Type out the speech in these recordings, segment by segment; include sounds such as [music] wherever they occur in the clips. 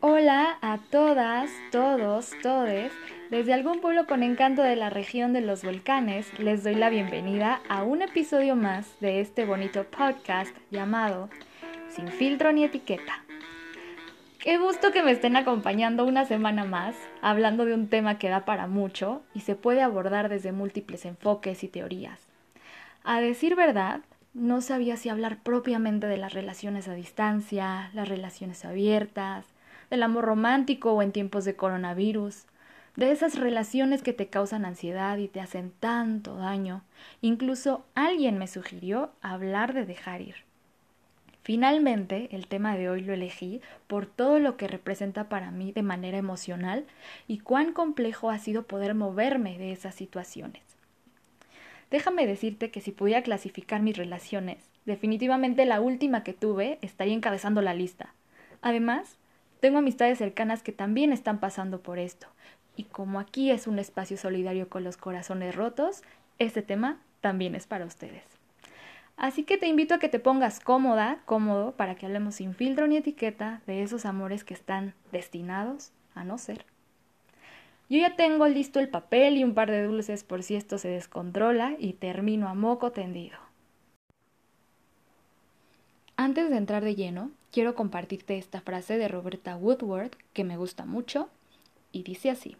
Hola a todas, todos, todes. Desde algún pueblo con encanto de la región de los volcanes, les doy la bienvenida a un episodio más de este bonito podcast llamado Sin filtro ni etiqueta. Qué gusto que me estén acompañando una semana más, hablando de un tema que da para mucho y se puede abordar desde múltiples enfoques y teorías. A decir verdad, no sabía si hablar propiamente de las relaciones a distancia, las relaciones abiertas, del amor romántico o en tiempos de coronavirus, de esas relaciones que te causan ansiedad y te hacen tanto daño. Incluso alguien me sugirió hablar de dejar ir. Finalmente, el tema de hoy lo elegí por todo lo que representa para mí de manera emocional y cuán complejo ha sido poder moverme de esas situaciones. Déjame decirte que si pudiera clasificar mis relaciones, definitivamente la última que tuve estaría encabezando la lista. Además, tengo amistades cercanas que también están pasando por esto. Y como aquí es un espacio solidario con los corazones rotos, este tema también es para ustedes. Así que te invito a que te pongas cómoda, cómodo, para que hablemos sin filtro ni etiqueta de esos amores que están destinados a no ser. Yo ya tengo listo el papel y un par de dulces por si esto se descontrola y termino a moco tendido. Antes de entrar de lleno, quiero compartirte esta frase de Roberta Woodward que me gusta mucho y dice así.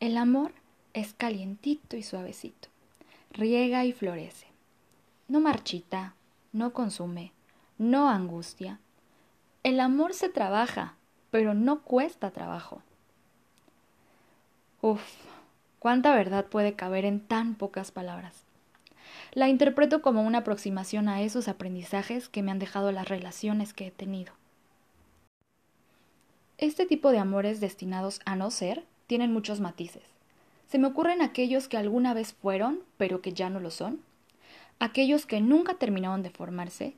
El amor es calientito y suavecito, riega y florece. No marchita, no consume, no angustia. El amor se trabaja, pero no cuesta trabajo. Uf, cuánta verdad puede caber en tan pocas palabras la interpreto como una aproximación a esos aprendizajes que me han dejado las relaciones que he tenido. Este tipo de amores destinados a no ser tienen muchos matices. Se me ocurren aquellos que alguna vez fueron, pero que ya no lo son, aquellos que nunca terminaron de formarse,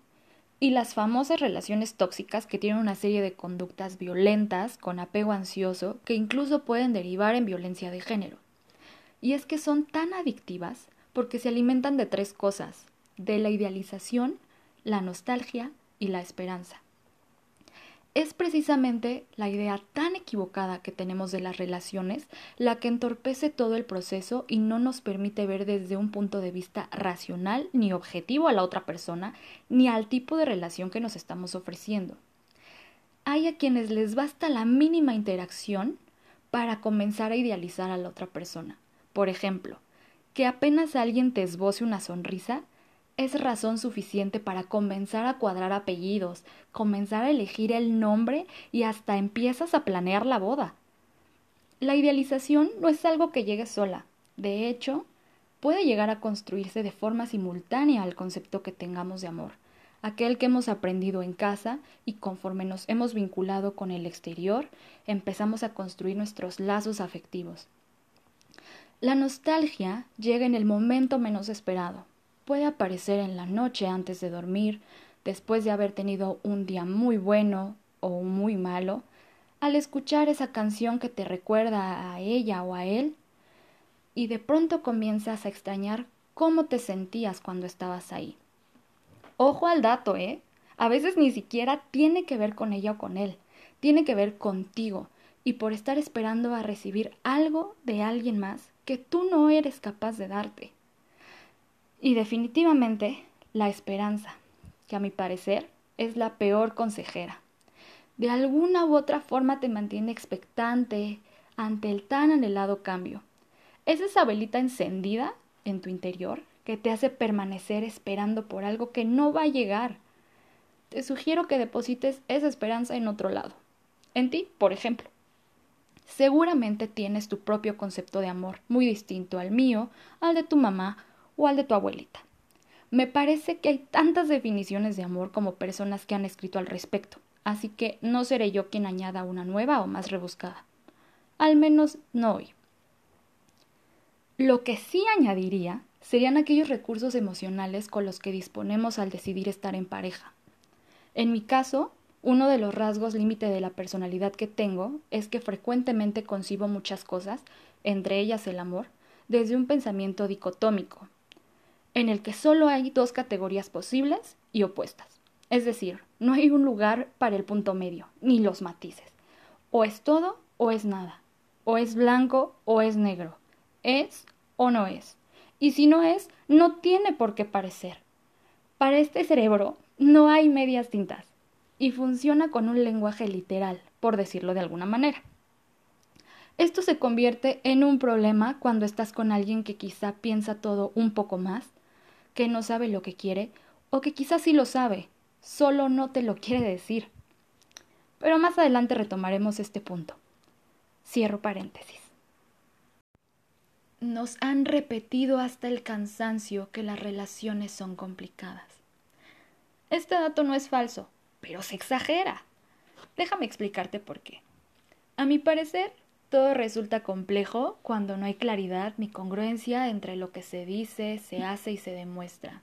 y las famosas relaciones tóxicas que tienen una serie de conductas violentas con apego ansioso que incluso pueden derivar en violencia de género. Y es que son tan adictivas porque se alimentan de tres cosas, de la idealización, la nostalgia y la esperanza. Es precisamente la idea tan equivocada que tenemos de las relaciones la que entorpece todo el proceso y no nos permite ver desde un punto de vista racional ni objetivo a la otra persona ni al tipo de relación que nos estamos ofreciendo. Hay a quienes les basta la mínima interacción para comenzar a idealizar a la otra persona. Por ejemplo, que apenas alguien te esboce una sonrisa es razón suficiente para comenzar a cuadrar apellidos, comenzar a elegir el nombre y hasta empiezas a planear la boda. La idealización no es algo que llegue sola. De hecho, puede llegar a construirse de forma simultánea al concepto que tengamos de amor, aquel que hemos aprendido en casa y conforme nos hemos vinculado con el exterior, empezamos a construir nuestros lazos afectivos. La nostalgia llega en el momento menos esperado. Puede aparecer en la noche antes de dormir, después de haber tenido un día muy bueno o muy malo, al escuchar esa canción que te recuerda a ella o a él, y de pronto comienzas a extrañar cómo te sentías cuando estabas ahí. Ojo al dato, ¿eh? A veces ni siquiera tiene que ver con ella o con él, tiene que ver contigo, y por estar esperando a recibir algo de alguien más que tú no eres capaz de darte. Y definitivamente la esperanza, que a mi parecer es la peor consejera. De alguna u otra forma te mantiene expectante ante el tan anhelado cambio. Es esa velita encendida en tu interior que te hace permanecer esperando por algo que no va a llegar. Te sugiero que deposites esa esperanza en otro lado. En ti, por ejemplo. Seguramente tienes tu propio concepto de amor, muy distinto al mío, al de tu mamá o al de tu abuelita. Me parece que hay tantas definiciones de amor como personas que han escrito al respecto, así que no seré yo quien añada una nueva o más rebuscada. Al menos no hoy. Lo que sí añadiría serían aquellos recursos emocionales con los que disponemos al decidir estar en pareja. En mi caso, uno de los rasgos límite de la personalidad que tengo es que frecuentemente concibo muchas cosas, entre ellas el amor, desde un pensamiento dicotómico. En el que solo hay dos categorías posibles y opuestas. Es decir, no hay un lugar para el punto medio, ni los matices. O es todo o es nada. O es blanco o es negro. Es o no es. Y si no es, no tiene por qué parecer. Para este cerebro no hay medias tintas y funciona con un lenguaje literal, por decirlo de alguna manera. Esto se convierte en un problema cuando estás con alguien que quizá piensa todo un poco más, que no sabe lo que quiere, o que quizá sí lo sabe, solo no te lo quiere decir. Pero más adelante retomaremos este punto. Cierro paréntesis. Nos han repetido hasta el cansancio que las relaciones son complicadas. Este dato no es falso, pero se exagera. Déjame explicarte por qué. A mi parecer, todo resulta complejo cuando no hay claridad ni congruencia entre lo que se dice, se hace y se demuestra.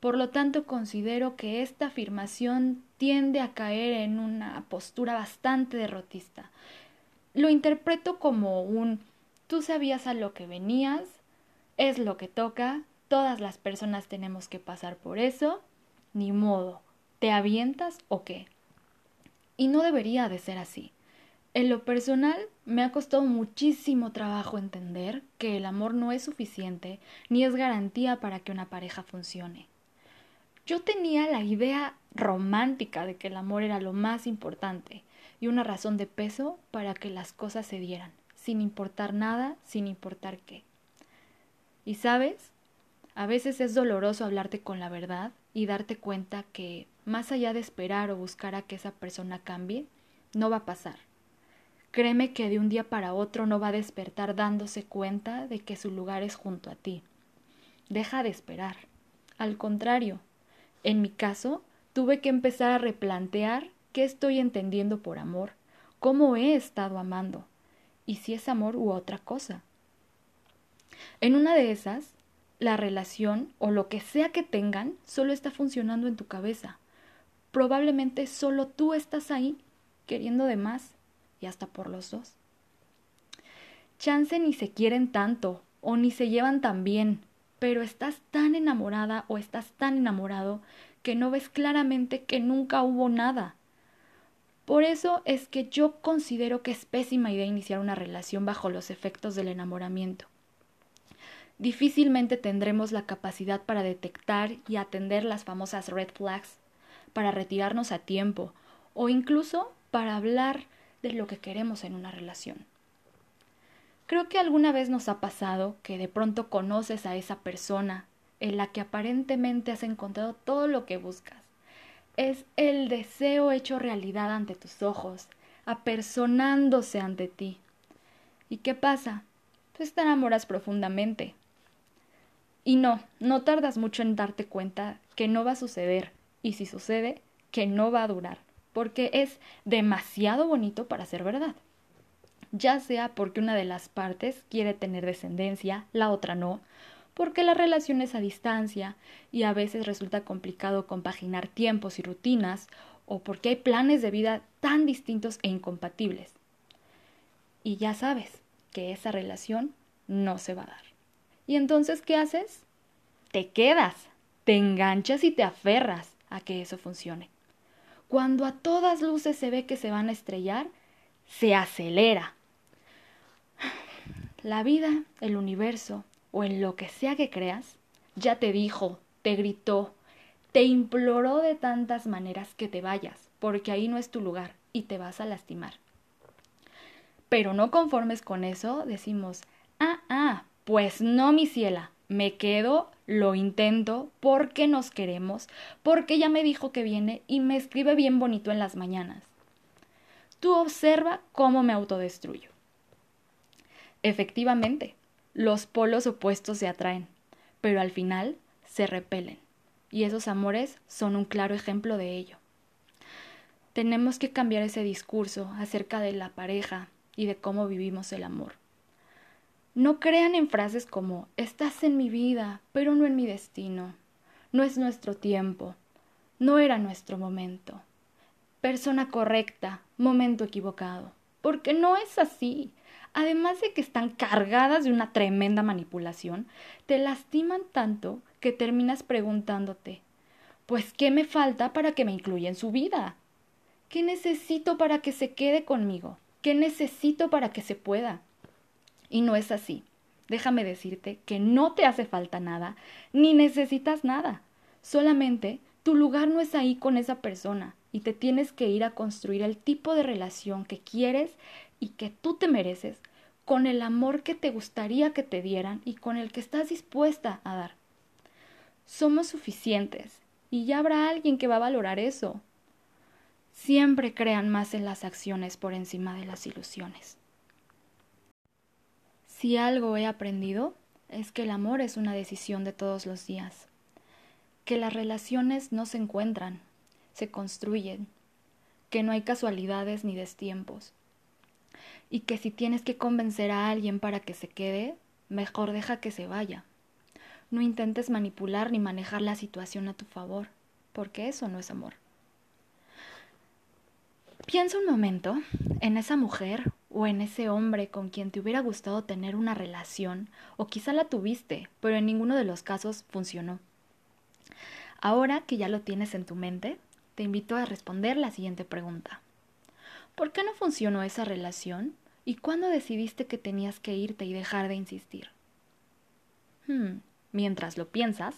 Por lo tanto, considero que esta afirmación tiende a caer en una postura bastante derrotista. Lo interpreto como un tú sabías a lo que venías, es lo que toca, todas las personas tenemos que pasar por eso, ni modo, ¿te avientas o qué? Y no debería de ser así. En lo personal, me ha costado muchísimo trabajo entender que el amor no es suficiente ni es garantía para que una pareja funcione. Yo tenía la idea romántica de que el amor era lo más importante y una razón de peso para que las cosas se dieran, sin importar nada, sin importar qué. Y sabes, a veces es doloroso hablarte con la verdad y darte cuenta que, más allá de esperar o buscar a que esa persona cambie, no va a pasar Créeme que de un día para otro no va a despertar dándose cuenta de que su lugar es junto a ti. Deja de esperar. Al contrario, en mi caso, tuve que empezar a replantear qué estoy entendiendo por amor, cómo he estado amando, y si es amor u otra cosa. En una de esas, la relación o lo que sea que tengan solo está funcionando en tu cabeza. Probablemente solo tú estás ahí queriendo de más y hasta por los dos. Chance ni se quieren tanto o ni se llevan tan bien, pero estás tan enamorada o estás tan enamorado que no ves claramente que nunca hubo nada. Por eso es que yo considero que es pésima idea iniciar una relación bajo los efectos del enamoramiento. Difícilmente tendremos la capacidad para detectar y atender las famosas red flags, para retirarnos a tiempo o incluso para hablar lo que queremos en una relación. Creo que alguna vez nos ha pasado que de pronto conoces a esa persona en la que aparentemente has encontrado todo lo que buscas. Es el deseo hecho realidad ante tus ojos, apersonándose ante ti. ¿Y qué pasa? Pues te enamoras profundamente. Y no, no tardas mucho en darte cuenta que no va a suceder, y si sucede, que no va a durar porque es demasiado bonito para ser verdad. Ya sea porque una de las partes quiere tener descendencia, la otra no, porque la relación es a distancia y a veces resulta complicado compaginar tiempos y rutinas, o porque hay planes de vida tan distintos e incompatibles. Y ya sabes que esa relación no se va a dar. ¿Y entonces qué haces? Te quedas, te enganchas y te aferras a que eso funcione cuando a todas luces se ve que se van a estrellar, se acelera. La vida, el universo o en lo que sea que creas, ya te dijo, te gritó, te imploró de tantas maneras que te vayas, porque ahí no es tu lugar y te vas a lastimar. Pero no conformes con eso, decimos, ah, ah, pues no, mi ciela, me quedo, lo intento, porque nos queremos, porque ya me dijo que viene y me escribe bien bonito en las mañanas. Tú observa cómo me autodestruyo. Efectivamente, los polos opuestos se atraen, pero al final se repelen, y esos amores son un claro ejemplo de ello. Tenemos que cambiar ese discurso acerca de la pareja y de cómo vivimos el amor. No crean en frases como estás en mi vida, pero no en mi destino. No es nuestro tiempo. No era nuestro momento. Persona correcta, momento equivocado. Porque no es así. Además de que están cargadas de una tremenda manipulación, te lastiman tanto que terminas preguntándote, pues, ¿qué me falta para que me incluya en su vida? ¿Qué necesito para que se quede conmigo? ¿Qué necesito para que se pueda? Y no es así. Déjame decirte que no te hace falta nada, ni necesitas nada. Solamente tu lugar no es ahí con esa persona y te tienes que ir a construir el tipo de relación que quieres y que tú te mereces con el amor que te gustaría que te dieran y con el que estás dispuesta a dar. Somos suficientes y ya habrá alguien que va a valorar eso. Siempre crean más en las acciones por encima de las ilusiones. Si algo he aprendido es que el amor es una decisión de todos los días, que las relaciones no se encuentran, se construyen, que no hay casualidades ni destiempos, y que si tienes que convencer a alguien para que se quede, mejor deja que se vaya. No intentes manipular ni manejar la situación a tu favor, porque eso no es amor. Piensa un momento en esa mujer o en ese hombre con quien te hubiera gustado tener una relación, o quizá la tuviste, pero en ninguno de los casos funcionó. Ahora que ya lo tienes en tu mente, te invito a responder la siguiente pregunta. ¿Por qué no funcionó esa relación? ¿Y cuándo decidiste que tenías que irte y dejar de insistir? Hmm, Mientras lo piensas,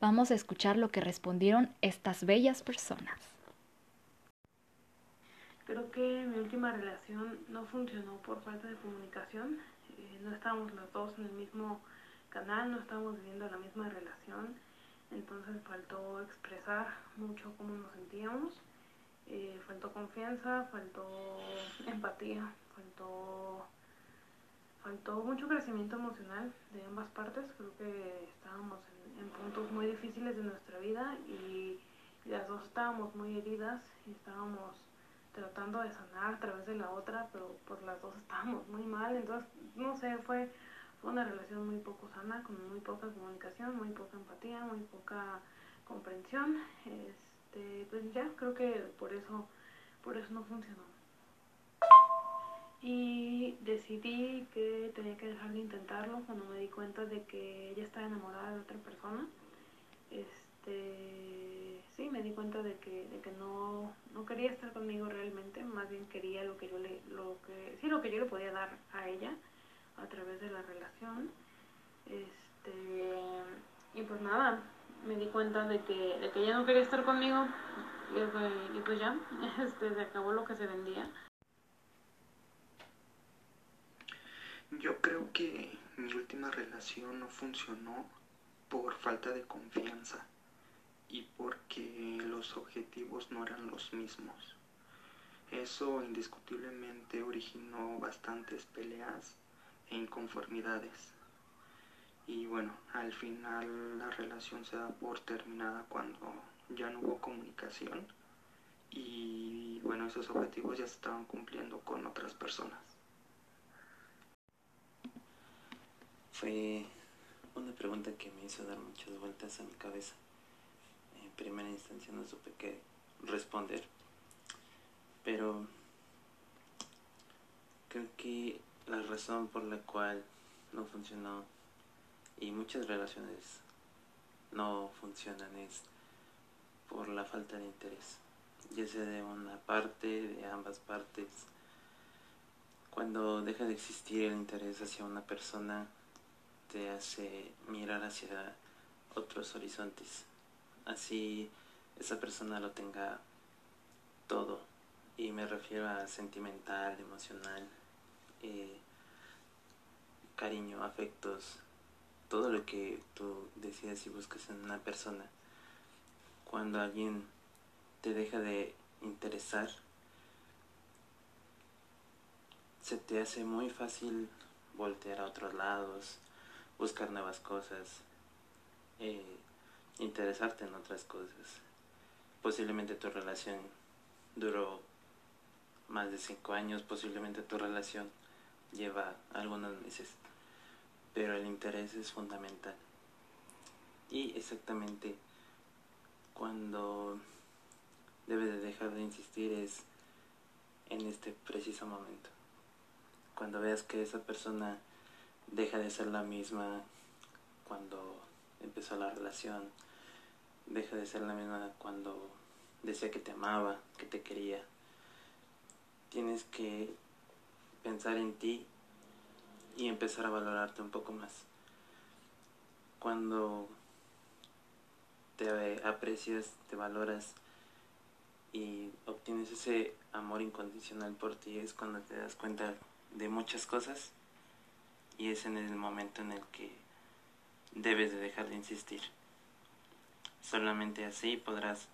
vamos a escuchar lo que respondieron estas bellas personas. Creo que mi última relación no funcionó por falta de comunicación. Eh, no estábamos los dos en el mismo canal, no estábamos viviendo la misma relación. Entonces faltó expresar mucho cómo nos sentíamos. Eh, faltó confianza, faltó empatía, faltó faltó mucho crecimiento emocional de ambas partes. Creo que estábamos en, puntos muy difíciles de nuestra vida y las dos estábamos muy heridas y estábamos tratando de sanar a través de la otra, pero pues las dos estábamos muy mal. Entonces, no sé, fue, fue una relación muy poco sana, con muy poca comunicación, muy poca empatía, muy poca comprensión. Este, pues ya, creo que por eso, por eso no funcionó y decidí que tenía que dejar de intentarlo cuando me di cuenta de que ella estaba enamorada de otra persona. Este, sí, me di cuenta de que, de que no, no quería estar conmigo realmente, más bien quería lo que yo le, lo que, sí, lo que yo le podía dar a ella a través de la relación. Este, y pues nada, me di cuenta de que, de que ella no quería estar conmigo y, y pues ya, [laughs] este, se acabó lo que se vendía. Yo creo que mi última relación no funcionó por falta de confianza y porque los objetivos no eran los mismos. Eso indiscutiblemente originó bastantes peleas e inconformidades. Y bueno, al final la relación se da por terminada cuando ya no hubo comunicación y bueno, esos objetivos ya se estaban cumpliendo con otras personas. Fue una pregunta que me hizo dar muchas vueltas a mi cabeza. Primera instancia no supe qué responder, pero creo que la razón por la cual no funcionó y muchas relaciones no funcionan es por la falta de interés, ya sea de una parte, de ambas partes. Cuando deja de existir el interés hacia una persona, te hace mirar hacia otros horizontes. Así esa persona lo tenga todo. Y me refiero a sentimental, emocional, eh, cariño, afectos, todo lo que tú decidas y buscas en una persona. Cuando alguien te deja de interesar, se te hace muy fácil voltear a otros lados, buscar nuevas cosas, eh, interesarte en otras cosas. Posiblemente tu relación duró más de cinco años, posiblemente tu relación lleva algunos meses, pero el interés es fundamental. Y exactamente cuando debes de dejar de insistir es en este preciso momento. Cuando veas que esa persona deja de ser la misma cuando empezó la relación deja de ser la misma cuando decía que te amaba, que te quería. Tienes que pensar en ti y empezar a valorarte un poco más. Cuando te aprecias, te valoras y obtienes ese amor incondicional por ti es cuando te das cuenta de muchas cosas y es en el momento en el que debes de dejar de insistir. Solamente así podrás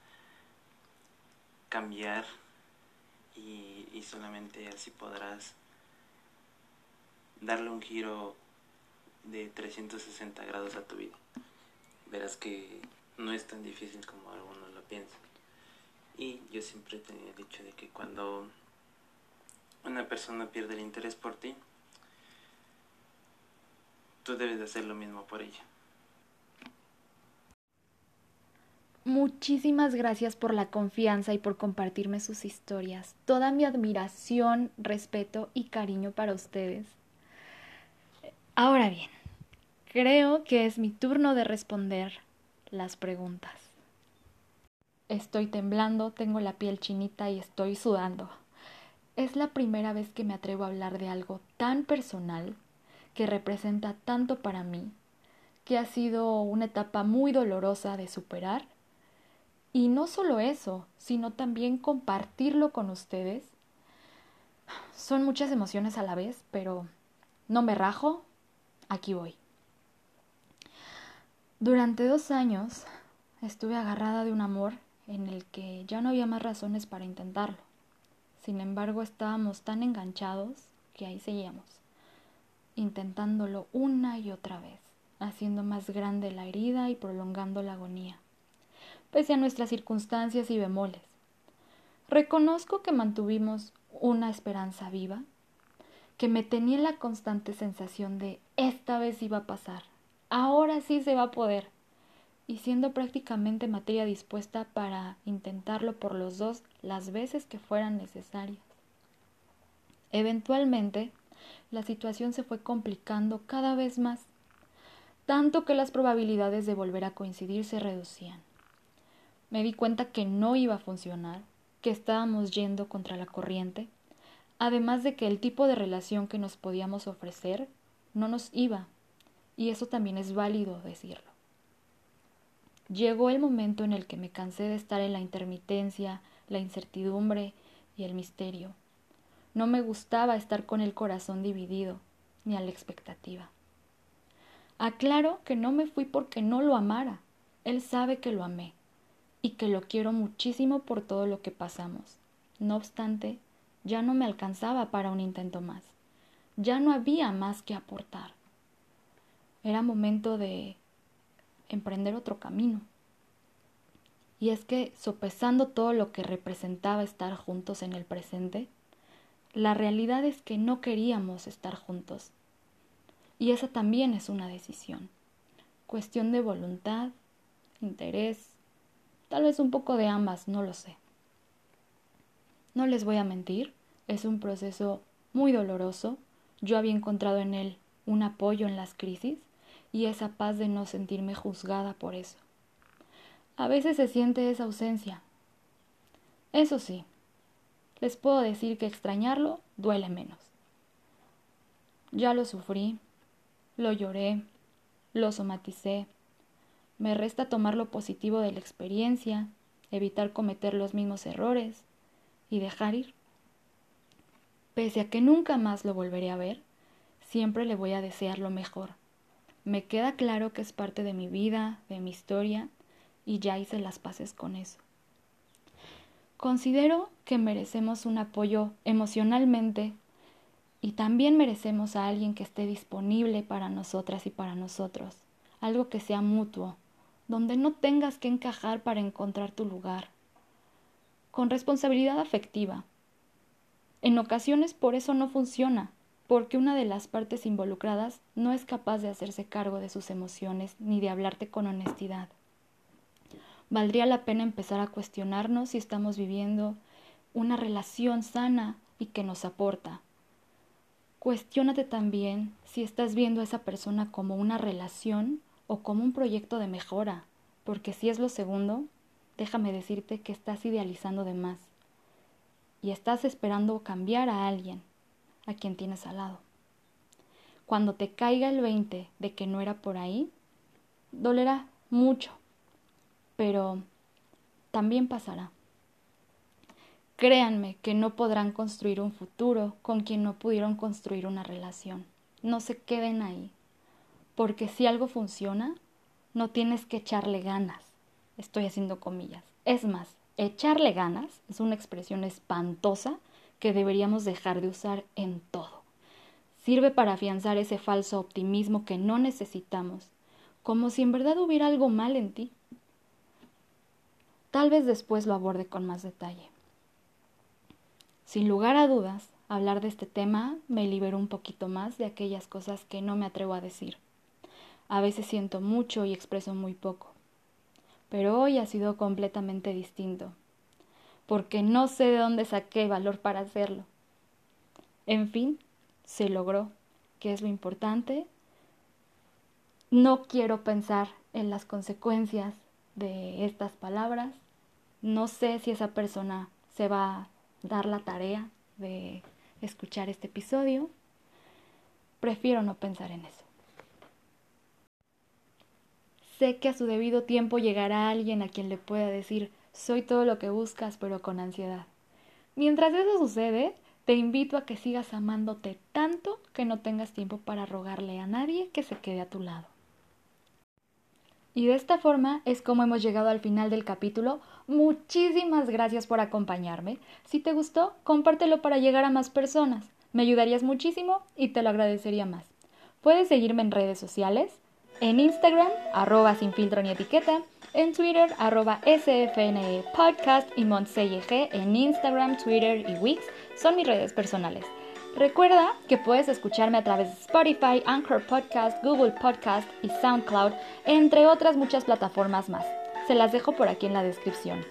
cambiar y, solamente así podrás darle un giro de 360 grados a tu vida. Verás que no es tan difícil como algunos lo piensan. Y yo siempre te he dicho de que cuando una persona pierde el interés por ti, tú debes de hacer lo mismo por ella. Muchísimas gracias por la confianza y por compartirme sus historias. Toda mi admiración, respeto y cariño para ustedes. Ahora bien, creo que es mi turno de responder las preguntas. Estoy temblando, tengo la piel chinita y estoy sudando. Es la primera vez que me atrevo a hablar de algo tan personal, que representa tanto para mí, que ha sido una etapa muy dolorosa de superar y no solo eso, sino también compartirlo con ustedes. Son muchas emociones a la vez, pero no me rajo, aquí voy. Durante dos años estuve agarrada de un amor en el que ya no había más razones para intentarlo. Sin embargo, estábamos tan enganchados que ahí seguíamos, intentándolo una y otra vez, haciendo más grande la herida y prolongando la agonía pese a nuestras circunstancias y bemoles. Reconozco que mantuvimos una esperanza viva, que me tenía la constante sensación de esta vez iba a pasar, ahora sí se va a poder, y siendo prácticamente materia dispuesta para intentarlo por los dos las veces que fueran necesarias. Eventualmente, la situación se fue complicando cada vez más, tanto que las probabilidades de volver a coincidir se reducían me di cuenta que no iba a funcionar, que estábamos yendo contra la corriente, además de que el tipo de relación que nos podíamos ofrecer no nos iba, y eso también es válido decirlo. Llegó el momento en el que me cansé de estar en la intermitencia, la incertidumbre y el misterio. No me gustaba estar con el corazón dividido, ni a la expectativa. Aclaro que no me fui porque no lo amara. Él sabe que lo amé y que lo quiero muchísimo por todo lo que pasamos. No obstante, ya no me alcanzaba para un intento más. Ya no había más que aportar. Era momento de emprender otro camino. Y es que, sopesando todo lo que representaba estar juntos en el presente, la realidad es que no queríamos estar juntos. Y esa también es una decisión. Cuestión de voluntad, interés, Tal vez un poco de ambas, no lo sé. No les voy a mentir, es un proceso muy doloroso. Yo había encontrado en él un apoyo en las crisis y esa paz de no sentirme juzgada por eso. A veces se siente esa ausencia. Eso sí, les puedo decir que extrañarlo duele menos. Ya lo sufrí, lo lloré, lo somaticé, me resta tomar lo positivo de la experiencia, evitar cometer los mismos errores y dejar ir. Pese a que nunca más lo volveré a ver, siempre le voy a desear lo mejor. Me queda claro que es parte de mi vida, de mi historia, y ya hice las paces con eso. Considero que merecemos un apoyo emocionalmente y también merecemos a alguien que esté disponible para nosotras y para nosotros, algo que sea mutuo, donde no tengas que encajar para encontrar tu lugar, con responsabilidad afectiva. En ocasiones por eso no funciona, porque una de las partes involucradas no es capaz de hacerse cargo de sus emociones ni de hablarte con honestidad. Valdría la pena empezar a cuestionarnos si estamos viviendo una relación sana y que nos aporta. Cuestiónate también si estás viendo a esa persona como una relación o como un proyecto de mejora, porque si es lo segundo, déjame decirte que estás idealizando de más y estás esperando cambiar a alguien a quien tienes al lado. Cuando te caiga el 20 de que no era por ahí, dolerá mucho, pero también pasará. Créanme que no podrán construir un futuro con quien no pudieron construir una relación. No se queden ahí, porque si algo funciona, no tienes que echarle ganas. Estoy haciendo comillas. Es más, echarle ganas es una expresión espantosa que deberíamos dejar de usar en todo. Sirve para afianzar ese falso optimismo que no necesitamos, como si en verdad hubiera algo mal en ti. Tal vez después lo aborde con más detalle. Sin lugar a dudas, hablar de este tema me liberó un poquito más de aquellas cosas que no me atrevo a decir. A veces siento mucho y expreso muy poco. Pero hoy ha sido completamente distinto, porque no sé de dónde saqué valor para hacerlo. En fin, se logró, que es lo importante. No quiero pensar en las consecuencias de estas palabras. No sé si esa persona se va a dar la tarea de escuchar este episodio. Prefiero no pensar en eso. Sé que a su debido tiempo llegará alguien a quien le pueda decir soy todo lo que buscas, pero con ansiedad. Mientras eso sucede, te invito a que sigas amándote tanto que no tengas tiempo para rogarle a nadie que se quede a tu lado. Y de esta forma es como hemos llegado al final del capítulo. Muchísimas gracias por acompañarme. Si te gustó, compártelo para llegar a más personas. Me ayudarías muchísimo y te lo agradecería más. Puedes seguirme en redes sociales en Instagram, arroba sin filtro ni etiqueta, en Twitter, arroba SFNE Podcast y G en Instagram, Twitter y Wix son mis redes personales. Recuerda que puedes escucharme a través de Spotify, Anchor Podcast, Google Podcast y SoundCloud, entre otras muchas plataformas más. Se las dejo por aquí en la descripción.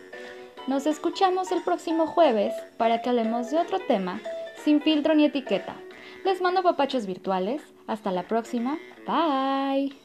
Nos escuchamos el próximo jueves para que hablemos de otro tema sin filtro ni etiqueta. Les mando papachos virtuales. Hasta la próxima. Bye.